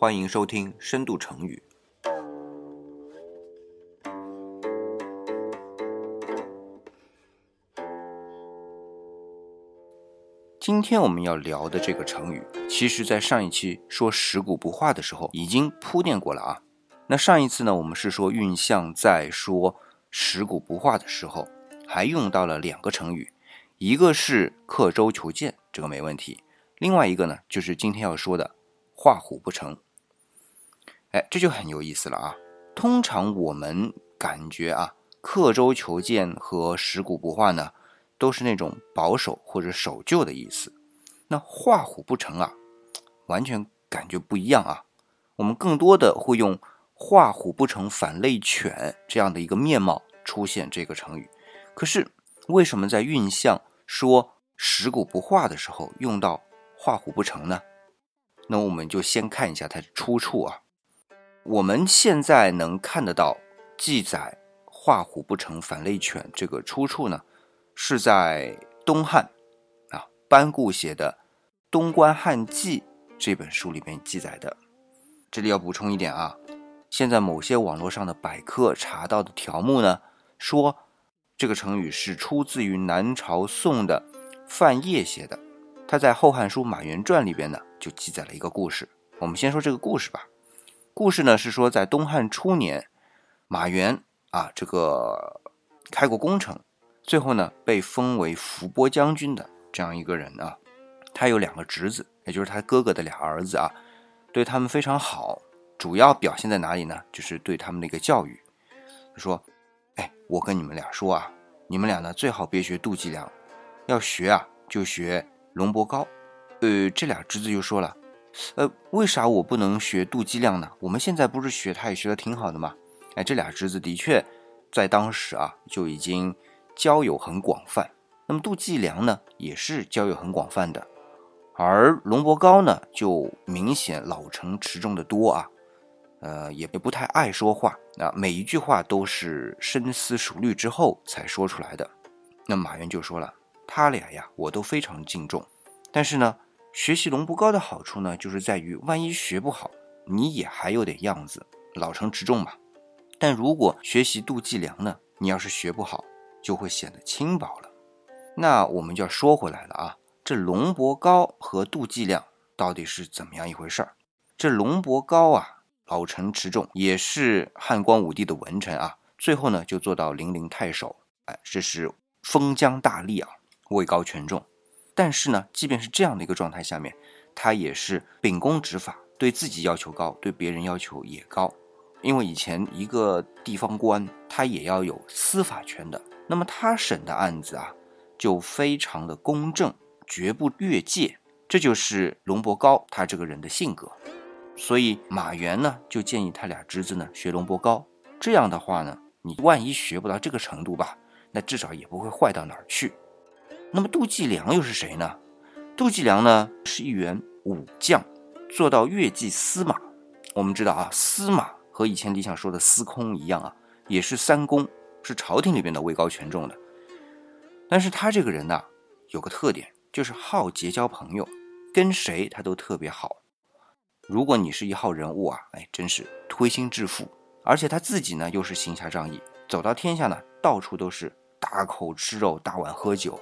欢迎收听深度成语。今天我们要聊的这个成语，其实在上一期说食古不化的时候已经铺垫过了啊。那上一次呢，我们是说运象在说食古不化的时候，还用到了两个成语，一个是刻舟求剑，这个没问题；另外一个呢，就是今天要说的画虎不成。哎，这就很有意思了啊。通常我们感觉啊，刻舟求剑和食古不化呢。都是那种保守或者守旧的意思，那画虎不成啊，完全感觉不一样啊。我们更多的会用画虎不成反类犬这样的一个面貌出现这个成语。可是为什么在运象说食古不化的时候用到画虎不成呢？那我们就先看一下它的出处啊。我们现在能看得到记载画虎不成反类犬这个出处呢？是在东汉啊班固写的《东关汉记》这本书里面记载的。这里要补充一点啊，现在某些网络上的百科查到的条目呢，说这个成语是出自于南朝宋的范晔写的。他在《后汉书·马援传》里边呢，就记载了一个故事。我们先说这个故事吧。故事呢是说，在东汉初年，马援啊这个开过工程。最后呢，被封为伏波将军的这样一个人啊，他有两个侄子，也就是他哥哥的俩儿子啊，对他们非常好。主要表现在哪里呢？就是对他们的一个教育。他说：“哎，我跟你们俩说啊，你们俩呢最好别学杜季良，要学啊就学龙伯高。”呃，这俩侄子就说了：“呃，为啥我不能学杜季亮呢？我们现在不是学他也学的挺好的吗？”哎，这俩侄子的确在当时啊就已经。交友很广泛，那么杜季良呢，也是交友很广泛的，而龙伯高呢，就明显老成持重的多啊，呃，也不太爱说话，那每一句话都是深思熟虑之后才说出来的。那马原就说了，他俩呀，我都非常敬重，但是呢，学习龙伯高的好处呢，就是在于万一学不好，你也还有点样子，老成持重嘛。但如果学习杜季良呢，你要是学不好，就会显得轻薄了。那我们就要说回来了啊，这龙伯高和杜季亮到底是怎么样一回事儿？这龙伯高啊，老成持重，也是汉光武帝的文臣啊，最后呢就做到零陵太守，哎，这是封疆大吏啊，位高权重。但是呢，即便是这样的一个状态下面，他也是秉公执法，对自己要求高，对别人要求也高。因为以前一个地方官，他也要有司法权的。那么他审的案子啊，就非常的公正，绝不越界。这就是龙伯高他这个人的性格。所以马原呢，就建议他俩侄子呢学龙伯高。这样的话呢，你万一学不到这个程度吧，那至少也不会坏到哪儿去。那么杜季良又是谁呢？杜季良呢是一员武将，做到越骑司马。我们知道啊，司马和以前李想说的司空一样啊，也是三公。是朝廷里边的位高权重的，但是他这个人呢，有个特点，就是好结交朋友，跟谁他都特别好。如果你是一号人物啊，哎，真是推心置腹。而且他自己呢，又是行侠仗义，走到天下呢，到处都是大口吃肉，大碗喝酒，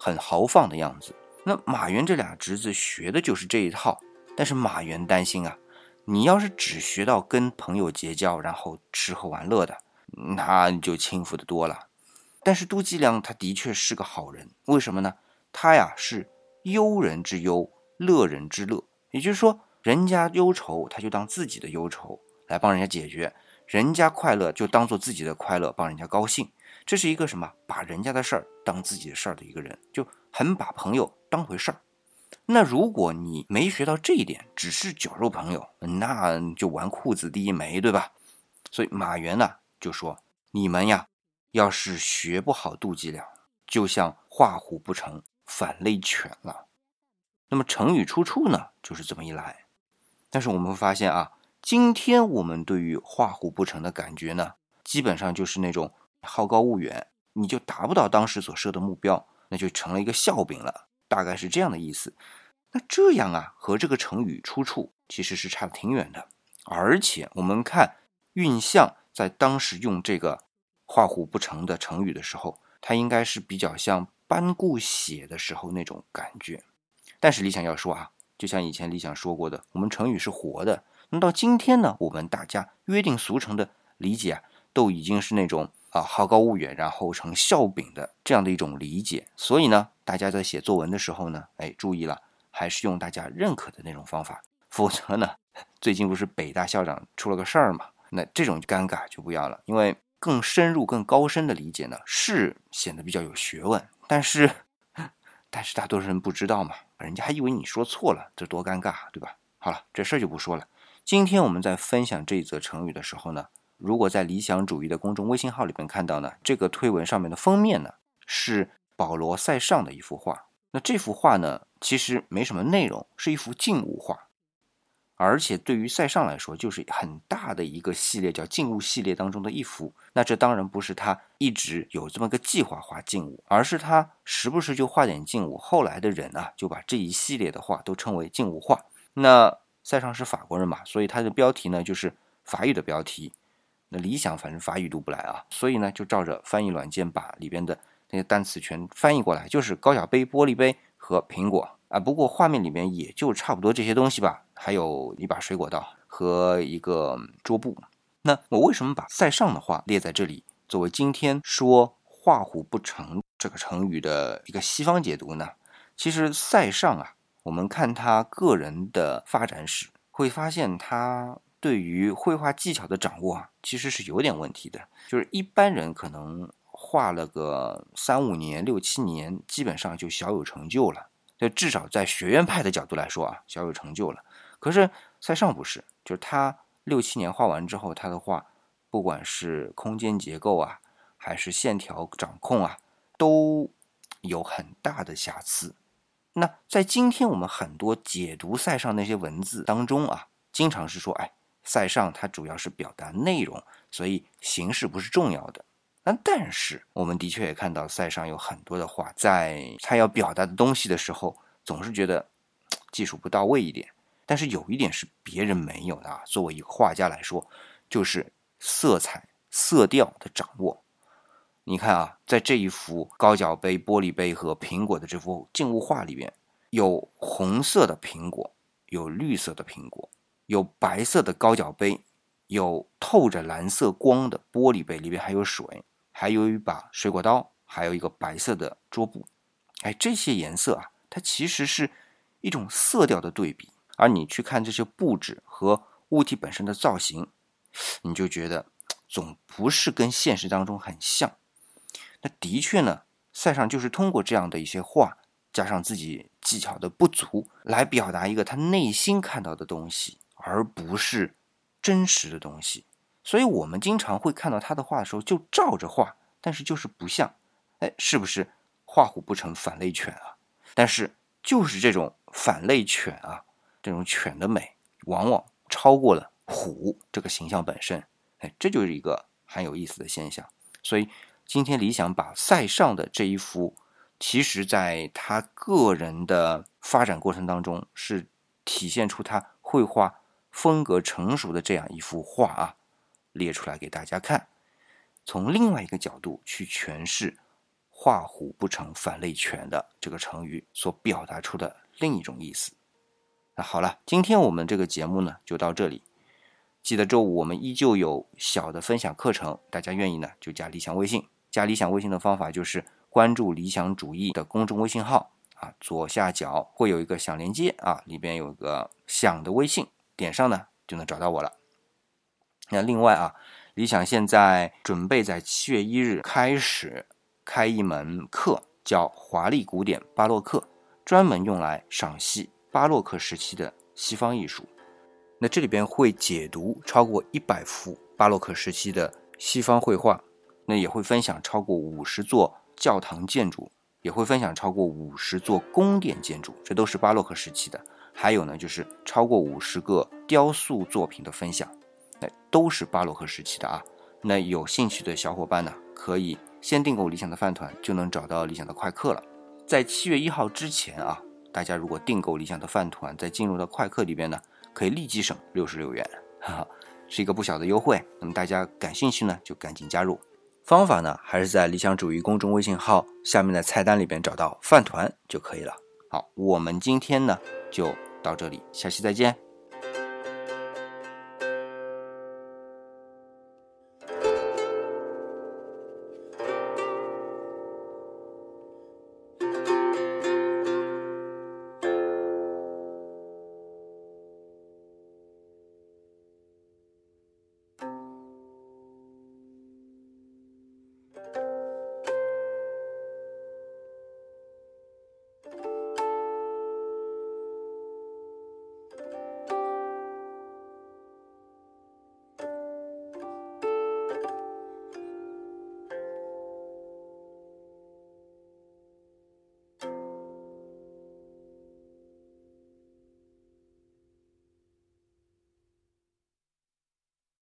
很豪放的样子。那马原这俩侄子学的就是这一套，但是马原担心啊，你要是只学到跟朋友结交，然后吃喝玩乐的。那就轻浮的多了，但是杜季良他的确是个好人，为什么呢？他呀是忧人之忧，乐人之乐，也就是说，人家忧愁他就当自己的忧愁来帮人家解决，人家快乐就当做自己的快乐帮人家高兴，这是一个什么？把人家的事儿当自己的事儿的一个人，就很把朋友当回事儿。那如果你没学到这一点，只是酒肉朋友，那就纨绔子弟一枚，对吧？所以马原呢？就说你们呀，要是学不好杜季良，就像画虎不成反类犬了。那么成语出处呢，就是这么一来。但是我们会发现啊，今天我们对于画虎不成的感觉呢，基本上就是那种好高骛远，你就达不到当时所设的目标，那就成了一个笑柄了。大概是这样的意思。那这样啊，和这个成语出处其实是差得挺远的。而且我们看运相在当时用这个“画虎不成”的成语的时候，它应该是比较像班固写的时候那种感觉。但是李想要说啊，就像以前李想说过的，我们成语是活的。那到今天呢，我们大家约定俗成的理解啊，都已经是那种啊好高骛远，然后成笑柄的这样的一种理解。所以呢，大家在写作文的时候呢，哎，注意了。还是用大家认可的那种方法，否则呢，最近不是北大校长出了个事儿嘛？那这种尴尬就不要了，因为更深入、更高深的理解呢，是显得比较有学问。但是，但是大多数人不知道嘛，人家还以为你说错了，这多尴尬，对吧？好了，这事儿就不说了。今天我们在分享这一则成语的时候呢，如果在理想主义的公众微信号里边看到呢，这个推文上面的封面呢是保罗·塞尚的一幅画。那这幅画呢，其实没什么内容，是一幅静物画，而且对于塞尚来说，就是很大的一个系列，叫静物系列当中的一幅。那这当然不是他一直有这么个计划画静物，而是他时不时就画点静物。后来的人啊，就把这一系列的画都称为静物画。那塞尚是法国人嘛，所以他的标题呢就是法语的标题。那理想反正法语读不来啊，所以呢就照着翻译软件把里边的。那些单词全翻译过来就是高脚杯、玻璃杯和苹果啊。不过画面里面也就差不多这些东西吧，还有一把水果刀和一个桌布。那我为什么把塞尚的话列在这里，作为今天说“画虎不成”这个成语的一个西方解读呢？其实塞尚啊，我们看他个人的发展史，会发现他对于绘画技巧的掌握啊，其实是有点问题的。就是一般人可能。画了个三五年、六七年，基本上就小有成就了。就至少在学院派的角度来说啊，小有成就了。可是塞尚不是，就是他六七年画完之后，他的画不管是空间结构啊，还是线条掌控啊，都有很大的瑕疵。那在今天我们很多解读塞尚那些文字当中啊，经常是说，哎，塞尚他主要是表达内容，所以形式不是重要的。那但是，我们的确也看到塞尚有很多的画，在他要表达的东西的时候，总是觉得技术不到位一点。但是有一点是别人没有的啊，作为一个画家来说，就是色彩、色调的掌握。你看啊，在这一幅高脚杯、玻璃杯和苹果的这幅静物画里边，有红色的苹果，有绿色的苹果，有白色的高脚杯，有透着蓝色光的玻璃杯，里边还有水。还有一把水果刀，还有一个白色的桌布，哎，这些颜色啊，它其实是一种色调的对比。而你去看这些布置和物体本身的造型，你就觉得总不是跟现实当中很像。那的确呢，塞尚就是通过这样的一些画，加上自己技巧的不足，来表达一个他内心看到的东西，而不是真实的东西。所以，我们经常会看到他的画的时候，就照着画，但是就是不像，哎，是不是画虎不成反类犬啊？但是就是这种反类犬啊，这种犬的美，往往超过了虎这个形象本身，哎，这就是一个很有意思的现象。所以今天理想把塞尚的这一幅，其实在他个人的发展过程当中，是体现出他绘画风格成熟的这样一幅画啊。列出来给大家看，从另外一个角度去诠释“画虎不成反类犬”的这个成语所表达出的另一种意思。那好了，今天我们这个节目呢就到这里。记得周五我们依旧有小的分享课程，大家愿意呢就加理想微信。加理想微信的方法就是关注理想主义的公众微信号啊，左下角会有一个小连接啊，里边有个想的微信，点上呢就能找到我了。那另外啊，理想现在准备在七月一日开始开一门课，叫华丽古典巴洛克，专门用来赏析巴洛克时期的西方艺术。那这里边会解读超过一百幅巴洛克时期的西方绘画，那也会分享超过五十座教堂建筑，也会分享超过五十座宫殿建筑，这都是巴洛克时期的。还有呢，就是超过五十个雕塑作品的分享。那都是巴洛克时期的啊，那有兴趣的小伙伴呢，可以先订购理想的饭团，就能找到理想的快客了。在七月一号之前啊，大家如果订购理想的饭团，再进入到快客里边呢，可以立即省六十六元，哈哈，是一个不小的优惠。那么大家感兴趣呢，就赶紧加入。方法呢，还是在理想主义公众微信号下面的菜单里边找到饭团就可以了。好，我们今天呢就到这里，下期再见。